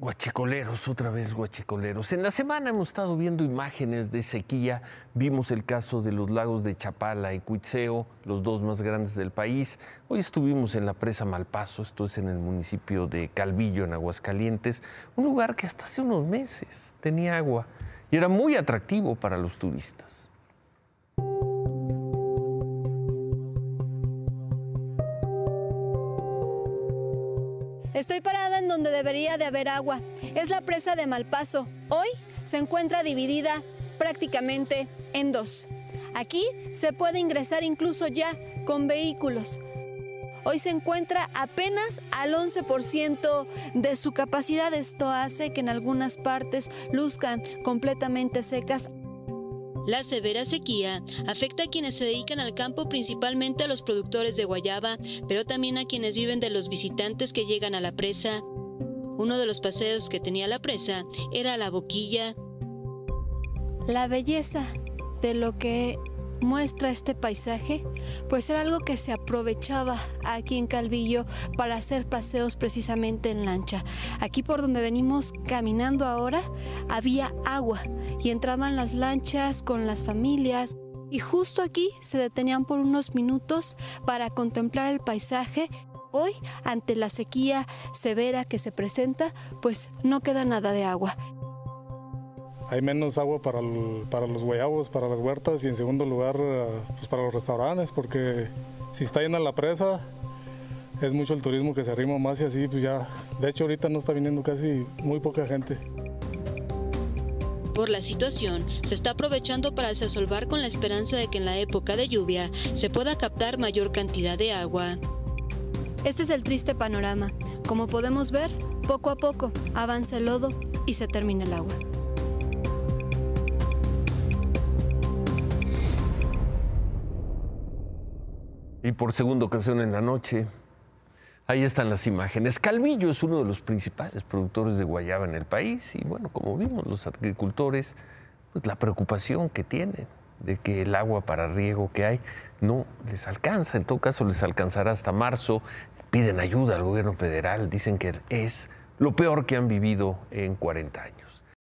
Guachicoleros, otra vez guachicoleros. En la semana hemos estado viendo imágenes de sequía. Vimos el caso de los lagos de Chapala y Cuitzeo, los dos más grandes del país. Hoy estuvimos en la presa Malpaso, esto es en el municipio de Calvillo, en Aguascalientes, un lugar que hasta hace unos meses tenía agua y era muy atractivo para los turistas. Estoy parada en donde debería de haber agua. Es la presa de Malpaso. Hoy se encuentra dividida prácticamente en dos. Aquí se puede ingresar incluso ya con vehículos. Hoy se encuentra apenas al 11% de su capacidad. Esto hace que en algunas partes luzcan completamente secas. La severa sequía afecta a quienes se dedican al campo, principalmente a los productores de guayaba, pero también a quienes viven de los visitantes que llegan a la presa. Uno de los paseos que tenía la presa era la boquilla. La belleza de lo que muestra este paisaje, pues era algo que se aprovechaba aquí en Calvillo para hacer paseos precisamente en lancha. Aquí por donde venimos caminando ahora había agua y entraban las lanchas con las familias. Y justo aquí se detenían por unos minutos para contemplar el paisaje Hoy, ante la sequía severa que se presenta, pues no queda nada de agua hay menos agua para, para, los guayabos, para las huertas y en segundo lugar pues para los restaurantes, porque si está llena la presa, es mucho el turismo que se arrima más y así, pues ya, de hecho ahorita no está viniendo casi muy poca gente. Por la situación, se está aprovechando para desasolvar con la esperanza de que en la época de lluvia se pueda captar mayor cantidad de agua. Este es el triste panorama. Como podemos ver, poco a poco avanza el lodo y se termina el agua. Y por segunda ocasión en la noche, ahí están las imágenes. Calvillo es uno de los principales productores de guayaba en el país y bueno, como vimos, los agricultores, pues la preocupación que tienen de que el agua para riego que hay no les alcanza, en todo caso les alcanzará hasta marzo, piden ayuda al gobierno federal, dicen que es lo peor que han vivido en 40 años.